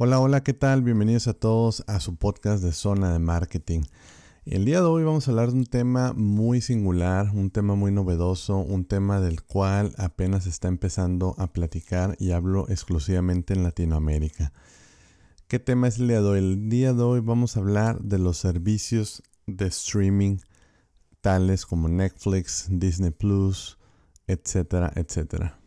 Hola, hola, ¿qué tal? Bienvenidos a todos a su podcast de Zona de Marketing. El día de hoy vamos a hablar de un tema muy singular, un tema muy novedoso, un tema del cual apenas está empezando a platicar y hablo exclusivamente en Latinoamérica. ¿Qué tema es el día de hoy? El día de hoy vamos a hablar de los servicios de streaming tales como Netflix, Disney Plus, etcétera, etcétera.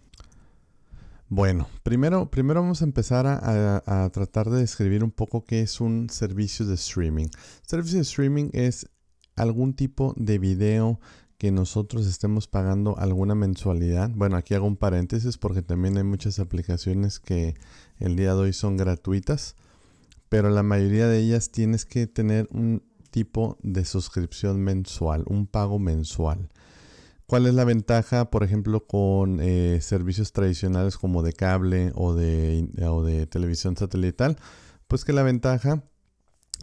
Bueno, primero, primero vamos a empezar a, tratar de describir un poco qué es un servicio de streaming. Servicio de streaming es algún tipo de video que nosotros estemos pagando alguna mensualidad. Bueno, aquí hago un paréntesis porque también hay muchas aplicaciones que el día de hoy son gratuitas, pero la mayoría de ellas tienes que tener un tipo de suscripción mensual, un pago mensual. ¿Cuál es la ventaja, por ejemplo, con eh, servicios tradicionales como de cable o de, televisión satelital? Pues que la ventaja,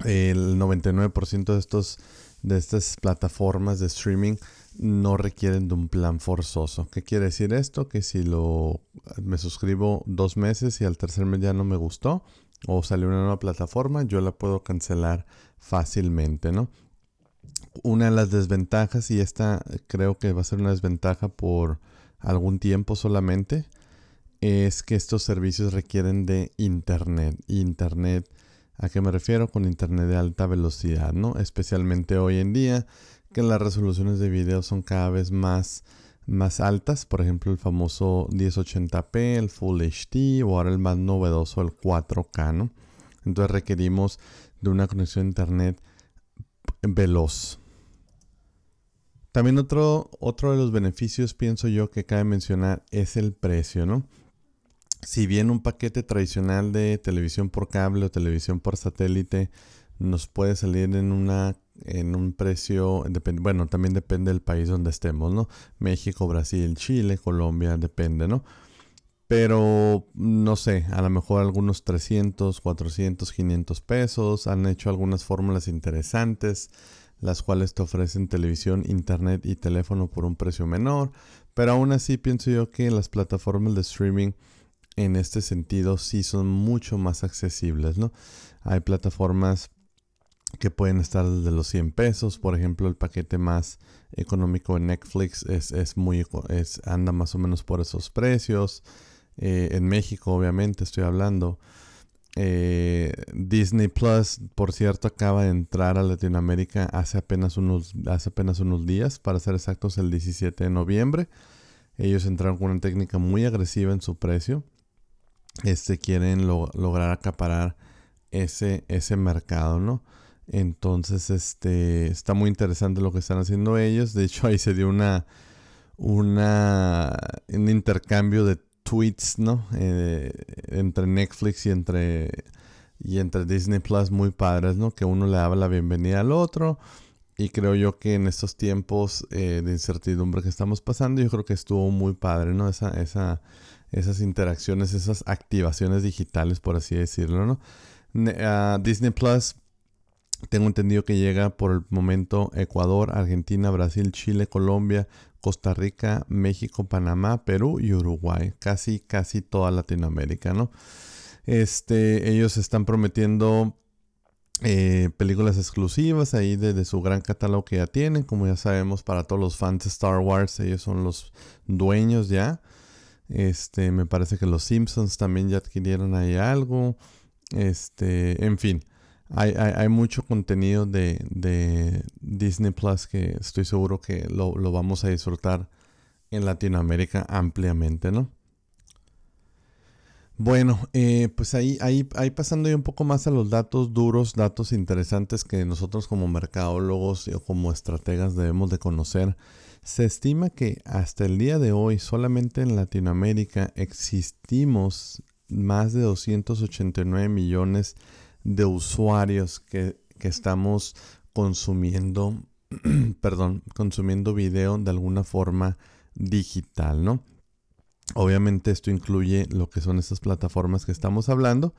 el 99% de, estos, de estas plataformas de streaming no requieren de un plan forzoso. ¿Qué quiere decir esto? Que si lo me suscribo dos meses y al tercer mes ya no me gustó o salió una nueva plataforma, yo la puedo cancelar fácilmente, ¿no? Una de las desventajas, y esta creo que va a ser una desventaja por algún tiempo solamente, es que estos servicios requieren de internet. Internet, ¿a qué me refiero? Con internet de alta velocidad, ¿no? Especialmente hoy en día, que las resoluciones de video son cada vez más, más altas. Por ejemplo, el famoso 1080p, el Full HD o ahora el más novedoso, el 4K, ¿no? Entonces requerimos de una conexión a internet veloz. También otro, otro de los beneficios, pienso yo, que cabe mencionar es el precio, ¿no? Si bien un paquete tradicional de televisión por cable o televisión por satélite nos puede salir en una en un precio, bueno, también depende del país donde estemos, ¿no? México, Brasil, Chile, Colombia, depende, ¿no? Pero no sé, a lo mejor algunos 300, 400, 500 pesos. Han hecho algunas fórmulas interesantes las cuales te ofrecen televisión, internet y teléfono por un precio menor. Pero aún así pienso yo que las plataformas de streaming en este sentido sí son mucho más accesibles, ¿no? Hay plataformas que pueden estar desde los 100 pesos, por ejemplo, el paquete más económico de Netflix es, es muy, es, anda más o menos por esos precios. Eh, en México, obviamente, estoy hablando. Eh, Disney Plus, por cierto, acaba de entrar a Latinoamérica hace apenas unos, hace apenas unos días, para ser exactos, el 17 de noviembre. Ellos entraron con una técnica muy agresiva en su precio. Este quieren lograr acaparar ese, ese mercado, ¿no? Entonces, este está muy interesante lo que están haciendo ellos. De hecho, ahí se dio una, una un intercambio de tweets, ¿no? Eh, entre Netflix y entre, y entre Disney Plus muy padres, ¿no? Que uno le daba la bienvenida al otro. Y creo yo que en estos tiempos eh, de incertidumbre que estamos pasando, yo creo que estuvo muy padre, ¿no? Esa, esa, esas interacciones, esas activaciones digitales, por así decirlo, ¿no? Ah, Disney Plus, tengo entendido que llega por el momento Ecuador, Argentina, Brasil, Chile, Colombia, Costa Rica, México, Panamá, Perú y Uruguay. Casi, casi toda Latinoamérica, ¿no? Este, ellos están prometiendo eh, películas exclusivas ahí de, su gran catálogo que ya tienen. Como ya sabemos, para todos los fans de Star Wars, ellos son los dueños ya. Este, me parece que los Simpsons también ya adquirieron ahí algo. Este, en fin. Hay, mucho contenido de, Disney Plus que estoy seguro que lo, vamos a disfrutar en Latinoamérica ampliamente, ¿no? Bueno, eh, pues ahí, ahí, ahí pasando ya un poco más a los datos duros, datos interesantes que nosotros como mercadólogos o como estrategas debemos de conocer. Se estima que hasta el día de hoy solamente en Latinoamérica existimos más de 289 millones de de usuarios que, estamos consumiendo, perdón, consumiendo video de alguna forma digital, ¿no? Obviamente esto incluye lo que son estas plataformas que estamos hablando.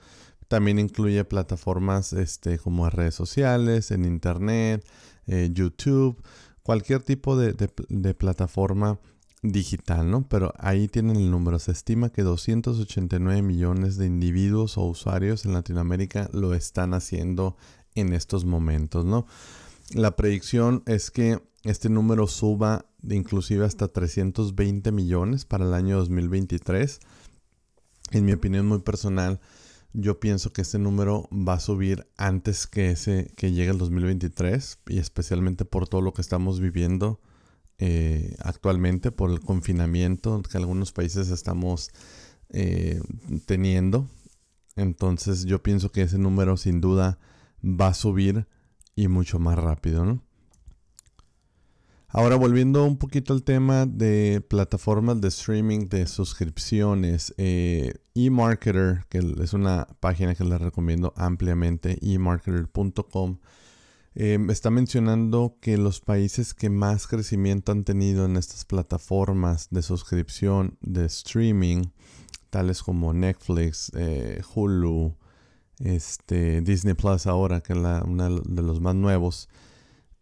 También incluye plataformas este, como redes sociales, en internet, eh, YouTube, cualquier tipo de, de, plataforma digital, ¿no? Pero ahí tienen el número. Se estima que 289 millones de individuos o usuarios en Latinoamérica lo están haciendo en estos momentos, ¿no? La predicción es que este número suba de inclusive hasta 320 millones para el año 2023. En mi opinión muy personal, yo pienso que este número va a subir antes que ese que llegue el 2023 y especialmente por todo lo que estamos viviendo eh, actualmente por el confinamiento que algunos países estamos eh, teniendo. Entonces yo pienso que ese número sin duda va a subir y mucho más rápido, Ahora volviendo un poquito al tema de plataformas de streaming de suscripciones, eh, eMarketer, que es una página que les recomiendo ampliamente, emarketer.com, Em, está mencionando que los países que más crecimiento han tenido en estas plataformas de suscripción de streaming, tales como Netflix, eh, Hulu, este, Disney Plus ahora, que es uno de los más nuevos,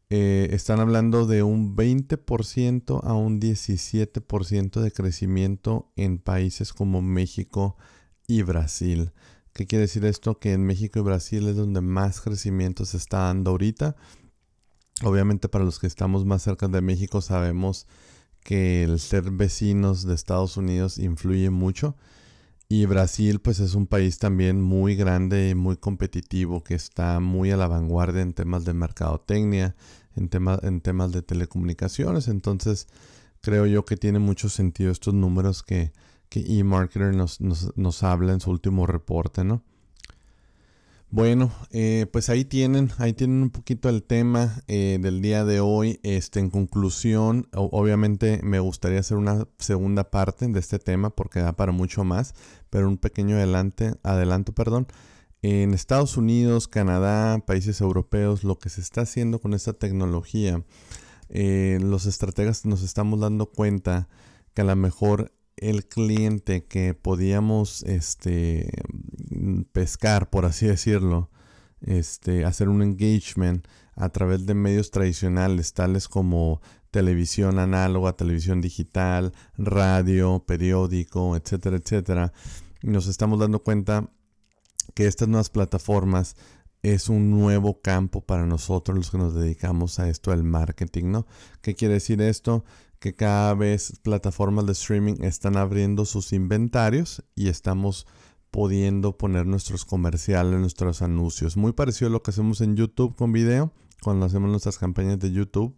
eh, están hablando de un 20% a un 17% de crecimiento en países como México y Brasil. ¿Qué quiere decir esto? Que en México y Brasil es donde más crecimiento se está dando ahorita. Obviamente para los que estamos más cerca de México sabemos que el ser vecinos de Estados Unidos influye mucho. Y Brasil pues es un país también muy grande y muy competitivo que está muy a la vanguardia en temas de mercadotecnia, en, en temas de telecomunicaciones. Entonces creo yo que tiene mucho sentido estos números que, que eMarketer nos, nos, habla en su último reporte, ¿no? Bueno, eh, pues ahí tienen, ahí tienen un poquito el tema eh, del día de hoy. Este, en conclusión, obviamente me gustaría hacer una segunda parte de este tema porque da para mucho más, pero un pequeño adelante, adelanto, perdón. En Estados Unidos, Canadá, países europeos, lo que se está haciendo con esta tecnología, eh, los estrategas nos estamos dando cuenta que a lo mejor el cliente que podíamos este, pescar, por así decirlo, este, hacer un engagement a través de medios tradicionales, tales como televisión análoga, televisión digital, radio, periódico, etcétera, etcétera, nos estamos dando cuenta que estas nuevas plataformas es un nuevo campo para nosotros los que nos dedicamos a esto del marketing, ¿no? ¿Qué quiere decir esto? Que cada vez plataformas de streaming están abriendo sus inventarios y estamos pudiendo poner nuestros comerciales, nuestros anuncios. Muy parecido a lo que hacemos en YouTube con video, cuando hacemos nuestras campañas de YouTube,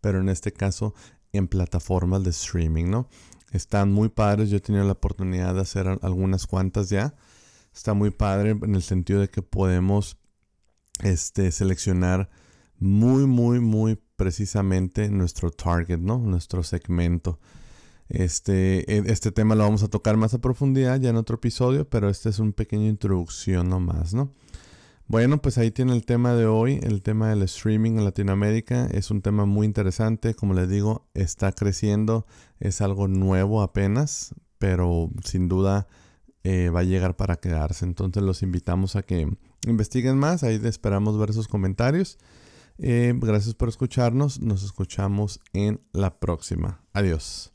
pero en este caso en plataformas de streaming, ¿no? Están muy padres, yo he tenido la oportunidad de hacer algunas cuantas ya. Está muy padre en el sentido de que podemos este, seleccionar muy, muy, muy precisamente nuestro target, ¿no? Nuestro segmento. Este, e, este tema lo vamos a tocar más a profundidad ya en otro episodio, pero este es un pequeño introducción nomás, ¿no? Bueno, pues ahí tiene el tema de hoy, el tema del streaming en Latinoamérica. Es un tema muy interesante, como les digo, está creciendo, es algo nuevo apenas, pero sin duda eh, va a llegar para quedarse. Entonces los invitamos a que investiguen más, ahí esperamos ver sus comentarios. Eh, gracias por escucharnos. Nos escuchamos en la próxima. Adiós.